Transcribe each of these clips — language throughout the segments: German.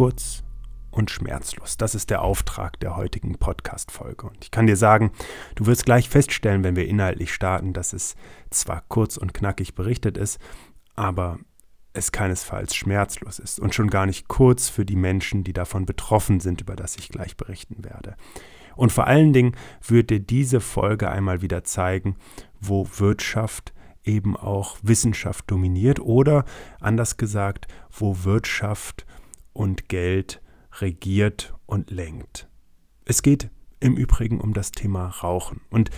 Kurz und schmerzlos. Das ist der Auftrag der heutigen Podcast-Folge. Und ich kann dir sagen, du wirst gleich feststellen, wenn wir inhaltlich starten, dass es zwar kurz und knackig berichtet ist, aber es keinesfalls schmerzlos ist und schon gar nicht kurz für die Menschen, die davon betroffen sind, über das ich gleich berichten werde. Und vor allen Dingen wird dir diese Folge einmal wieder zeigen, wo Wirtschaft eben auch Wissenschaft dominiert oder anders gesagt, wo Wirtschaft und Geld regiert und lenkt. Es geht im Übrigen um das Thema Rauchen. Und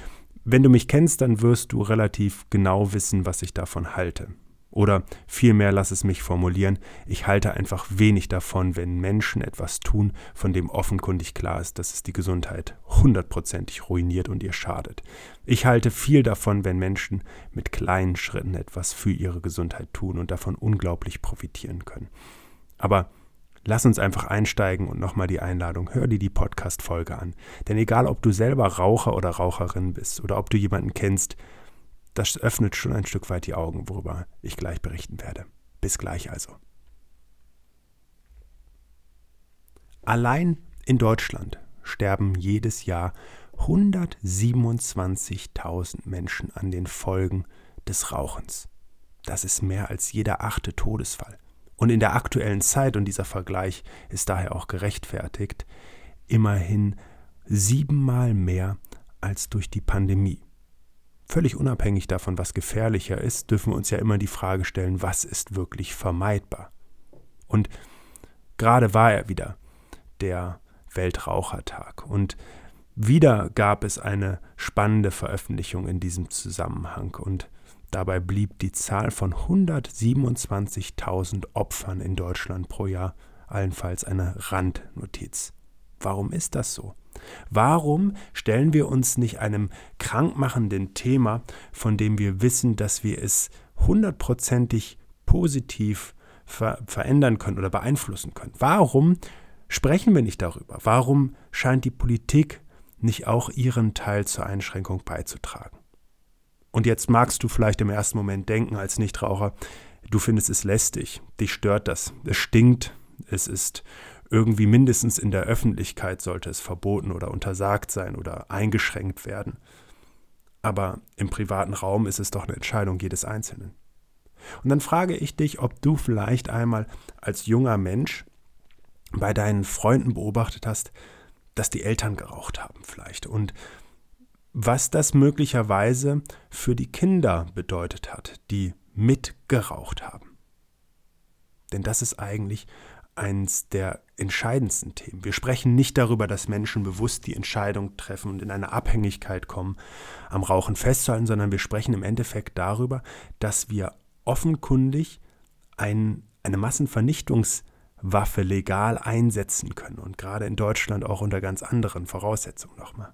wenn du mich kennst, dann wirst du relativ genau wissen, was ich davon halte. Oder vielmehr lass es mich formulieren, ich halte einfach wenig davon, wenn Menschen etwas tun, von dem offenkundig klar ist, dass es die Gesundheit hundertprozentig ruiniert und ihr schadet. Ich halte viel davon, wenn Menschen mit kleinen Schritten etwas für ihre Gesundheit tun und davon unglaublich profitieren können. Aber Lass uns einfach einsteigen und nochmal die Einladung, hör dir die Podcast-Folge an. Denn egal, ob du selber Raucher oder Raucherin bist oder ob du jemanden kennst, das öffnet schon ein Stück weit die Augen, worüber ich gleich berichten werde. Bis gleich also. Allein in Deutschland sterben jedes Jahr 127.000 Menschen an den Folgen des Rauchens. Das ist mehr als jeder achte Todesfall und in der aktuellen Zeit, und dieser Vergleich ist daher auch gerechtfertigt, immerhin siebenmal mehr als durch die Pandemie. Völlig unabhängig davon, was gefährlicher ist, dürfen wir uns ja immer die Frage stellen, was ist wirklich vermeidbar? Und gerade war er wieder der Weltrauchertag. Und wieder gab es eine spannende Veröffentlichung in diesem Zusammenhang. Und Dabei blieb die Zahl von 127.000 Opfern in Deutschland pro Jahr allenfalls eine Randnotiz. Warum ist das so? Warum stellen wir uns nicht einem krankmachenden Thema, von dem wir wissen, dass wir es hundertprozentig positiv ver verändern können oder beeinflussen können? Warum sprechen wir nicht darüber? Warum scheint die Politik nicht auch ihren Teil zur Einschränkung beizutragen? Und jetzt magst du vielleicht im ersten Moment denken als Nichtraucher, du findest es lästig, dich stört das, es stinkt, es ist irgendwie mindestens in der Öffentlichkeit sollte es verboten oder untersagt sein oder eingeschränkt werden. Aber im privaten Raum ist es doch eine Entscheidung jedes Einzelnen. Und dann frage ich dich, ob du vielleicht einmal als junger Mensch bei deinen Freunden beobachtet hast, dass die Eltern geraucht haben vielleicht und was das möglicherweise für die Kinder bedeutet hat, die mitgeraucht haben. Denn das ist eigentlich eines der entscheidendsten Themen. Wir sprechen nicht darüber, dass Menschen bewusst die Entscheidung treffen und in eine Abhängigkeit kommen, am Rauchen festzuhalten, sondern wir sprechen im Endeffekt darüber, dass wir offenkundig ein, eine Massenvernichtungswaffe legal einsetzen können und gerade in Deutschland auch unter ganz anderen Voraussetzungen nochmal.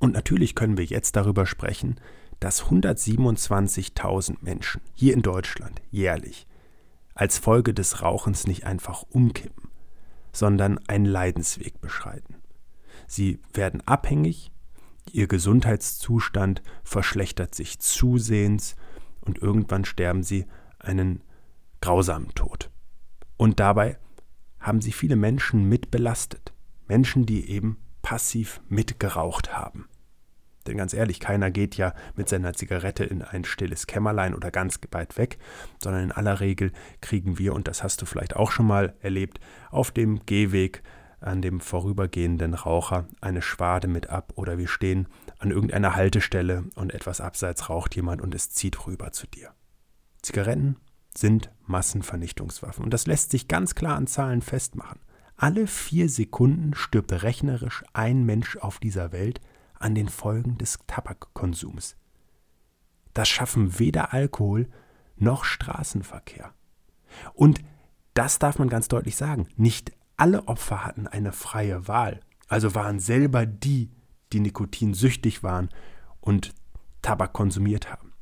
Und natürlich können wir jetzt darüber sprechen, dass 127.000 Menschen hier in Deutschland jährlich als Folge des Rauchens nicht einfach umkippen, sondern einen Leidensweg beschreiten. Sie werden abhängig, ihr Gesundheitszustand verschlechtert sich zusehends und irgendwann sterben sie einen grausamen Tod. Und dabei haben sie viele Menschen mit belastet. Menschen, die eben passiv mitgeraucht haben. Denn ganz ehrlich, keiner geht ja mit seiner Zigarette in ein stilles Kämmerlein oder ganz weit weg, sondern in aller Regel kriegen wir, und das hast du vielleicht auch schon mal erlebt, auf dem Gehweg an dem vorübergehenden Raucher eine Schwade mit ab oder wir stehen an irgendeiner Haltestelle und etwas abseits raucht jemand und es zieht rüber zu dir. Zigaretten sind Massenvernichtungswaffen und das lässt sich ganz klar an Zahlen festmachen. Alle vier Sekunden stirbt rechnerisch ein Mensch auf dieser Welt an den Folgen des Tabakkonsums. Das schaffen weder Alkohol noch Straßenverkehr. Und das darf man ganz deutlich sagen. Nicht alle Opfer hatten eine freie Wahl, also waren selber die, die nikotinsüchtig waren und Tabak konsumiert haben.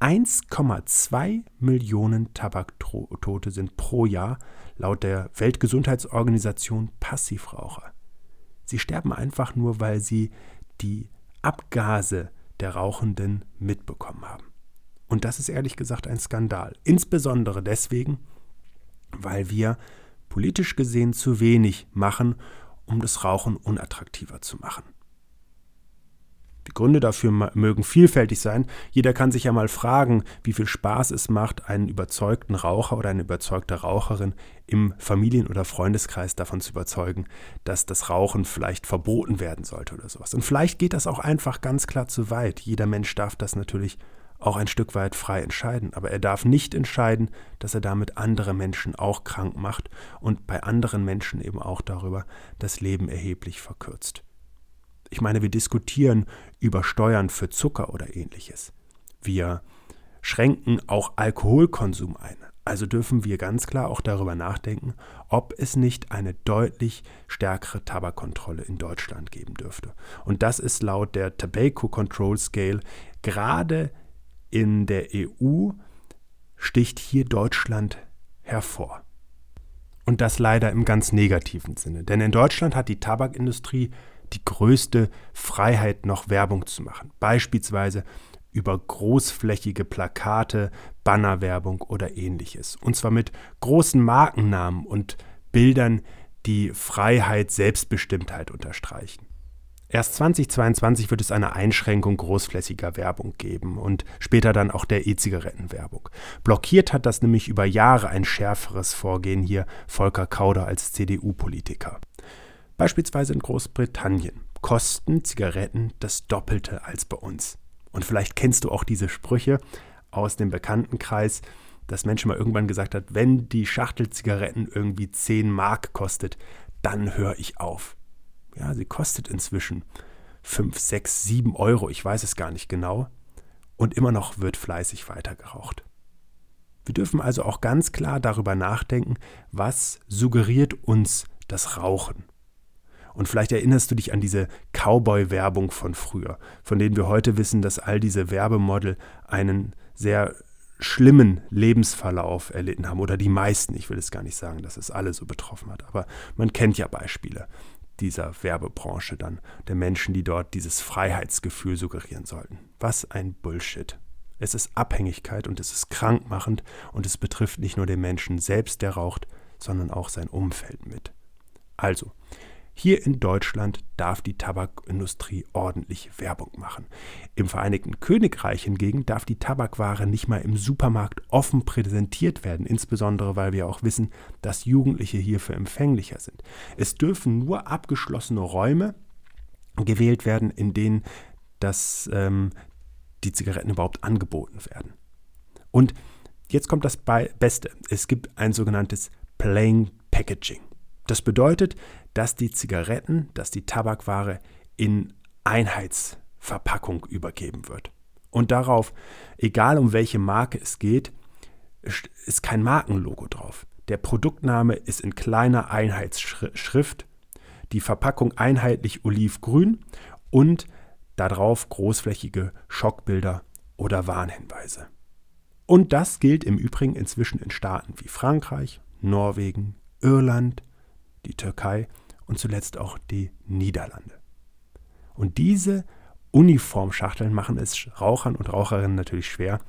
1,2 Millionen Tabaktote sind pro Jahr laut der Weltgesundheitsorganisation Passivraucher. Sie sterben einfach nur, weil sie die Abgase der Rauchenden mitbekommen haben. Und das ist ehrlich gesagt ein Skandal. Insbesondere deswegen, weil wir politisch gesehen zu wenig machen, um das Rauchen unattraktiver zu machen. Gründe dafür mögen vielfältig sein. Jeder kann sich ja mal fragen, wie viel Spaß es macht, einen überzeugten Raucher oder eine überzeugte Raucherin im Familien- oder Freundeskreis davon zu überzeugen, dass das Rauchen vielleicht verboten werden sollte oder sowas. Und vielleicht geht das auch einfach ganz klar zu weit. Jeder Mensch darf das natürlich auch ein Stück weit frei entscheiden. Aber er darf nicht entscheiden, dass er damit andere Menschen auch krank macht und bei anderen Menschen eben auch darüber das Leben erheblich verkürzt. Ich meine, wir diskutieren über Steuern für Zucker oder ähnliches. Wir schränken auch Alkoholkonsum ein. Also dürfen wir ganz klar auch darüber nachdenken, ob es nicht eine deutlich stärkere Tabakkontrolle in Deutschland geben dürfte. Und das ist laut der Tobacco Control Scale gerade in der EU sticht hier Deutschland hervor. Und das leider im ganz negativen Sinne. Denn in Deutschland hat die Tabakindustrie die größte Freiheit, noch Werbung zu machen. Beispielsweise über großflächige Plakate, Bannerwerbung oder ähnliches. Und zwar mit großen Markennamen und Bildern, die Freiheit, Selbstbestimmtheit unterstreichen. Erst 2022 wird es eine Einschränkung großflächiger Werbung geben und später dann auch der E-Zigarettenwerbung. Blockiert hat das nämlich über Jahre ein schärferes Vorgehen hier Volker Kauder als CDU-Politiker. Beispielsweise in Großbritannien kosten Zigaretten das Doppelte als bei uns. Und vielleicht kennst du auch diese Sprüche aus dem Bekanntenkreis, dass Menschen mal irgendwann gesagt hat, wenn die Schachtel Zigaretten irgendwie 10 Mark kostet, dann höre ich auf. Ja, sie kostet inzwischen 5, 6, 7 Euro, ich weiß es gar nicht genau. Und immer noch wird fleißig weitergeraucht. Wir dürfen also auch ganz klar darüber nachdenken, was suggeriert uns das Rauchen. Und vielleicht erinnerst du dich an diese Cowboy-Werbung von früher, von denen wir heute wissen, dass all diese Werbemodel einen sehr schlimmen Lebensverlauf erlitten haben. Oder die meisten, ich will es gar nicht sagen, dass es alle so betroffen hat, aber man kennt ja Beispiele dieser Werbebranche dann, der Menschen, die dort dieses Freiheitsgefühl suggerieren sollten. Was ein Bullshit. Es ist Abhängigkeit und es ist krankmachend und es betrifft nicht nur den Menschen selbst, der raucht, sondern auch sein Umfeld mit. Also, hier in Deutschland darf die Tabakindustrie ordentlich Werbung machen. Im Vereinigten Königreich hingegen darf die Tabakware nicht mal im Supermarkt offen präsentiert werden, insbesondere weil wir auch wissen, dass Jugendliche hierfür empfänglicher sind. Es dürfen nur abgeschlossene Räume gewählt werden, in denen das, ähm, die Zigaretten überhaupt angeboten werden. Und jetzt kommt das Beste. Es gibt ein sogenanntes Plain Packaging. Das bedeutet, dass die Zigaretten, dass die Tabakware in Einheitsverpackung übergeben wird. Und darauf, egal um welche Marke es geht, ist kein Markenlogo drauf. Der Produktname ist in kleiner Einheitsschrift, die Verpackung einheitlich olivgrün und darauf großflächige Schockbilder oder Warnhinweise. Und das gilt im Übrigen inzwischen in Staaten wie Frankreich, Norwegen, Irland, die Türkei und zuletzt auch die Niederlande. Und diese Uniformschachteln machen es Rauchern und Raucherinnen natürlich schwer,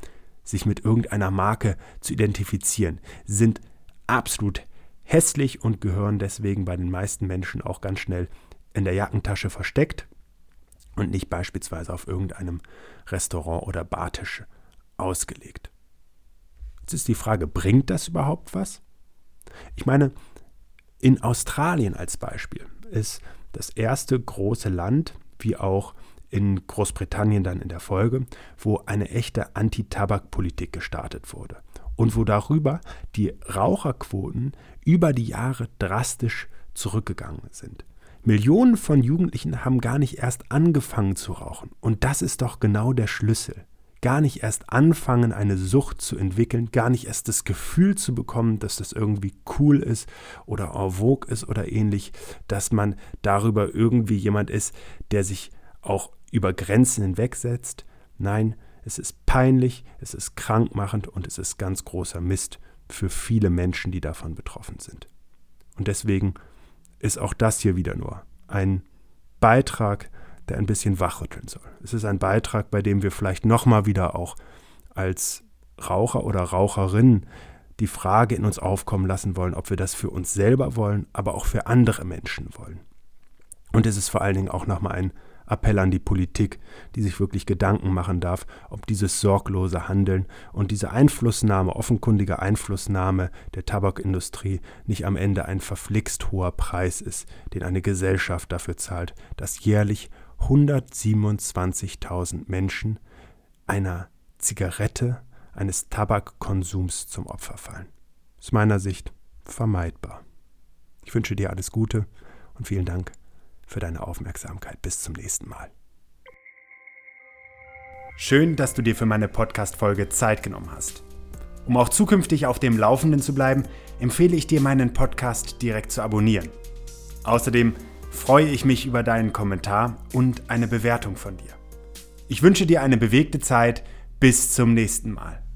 sich mit irgendeiner Marke zu identifizieren, sind absolut hässlich und gehören deswegen bei den meisten Menschen auch ganz schnell in der Jackentasche versteckt und nicht beispielsweise auf irgendeinem Restaurant oder Bartisch ausgelegt. Jetzt ist die Frage, bringt das überhaupt was? Ich meine, in Australien als Beispiel ist das erste große Land, wie auch in Großbritannien dann in der Folge, wo eine echte Anti-Tabak-Politik gestartet wurde und wo darüber die Raucherquoten über die Jahre drastisch zurückgegangen sind. Millionen von Jugendlichen haben gar nicht erst angefangen zu rauchen. Und das ist doch genau der Schlüssel. Gar nicht erst anfangen, eine Sucht zu entwickeln, gar nicht erst das Gefühl zu bekommen, dass das irgendwie cool ist oder en vogue ist oder ähnlich, dass man darüber irgendwie jemand ist, der sich auch über Grenzen hinwegsetzt. Nein, es ist peinlich, es ist krankmachend und es ist ganz großer Mist für viele Menschen, die davon betroffen sind. Und deswegen ist auch das hier wieder nur ein Beitrag, der ein bisschen wachrütteln soll. Es ist ein Beitrag, bei dem wir vielleicht nochmal wieder auch als Raucher oder Raucherin die Frage in uns aufkommen lassen wollen, ob wir das für uns selber wollen, aber auch für andere Menschen wollen. Und es ist vor allen Dingen auch nochmal ein Appell an die Politik, die sich wirklich Gedanken machen darf, ob dieses sorglose Handeln und diese Einflussnahme, offenkundige Einflussnahme der Tabakindustrie nicht am Ende ein verflixt hoher Preis ist, den eine Gesellschaft dafür zahlt, dass jährlich 127.000 Menschen einer Zigarette, eines Tabakkonsums zum Opfer fallen. Aus meiner Sicht vermeidbar. Ich wünsche dir alles Gute und vielen Dank für deine Aufmerksamkeit. Bis zum nächsten Mal. Schön, dass du dir für meine Podcast-Folge Zeit genommen hast. Um auch zukünftig auf dem Laufenden zu bleiben, empfehle ich dir, meinen Podcast direkt zu abonnieren. Außerdem freue ich mich über deinen Kommentar und eine Bewertung von dir. Ich wünsche dir eine bewegte Zeit. Bis zum nächsten Mal.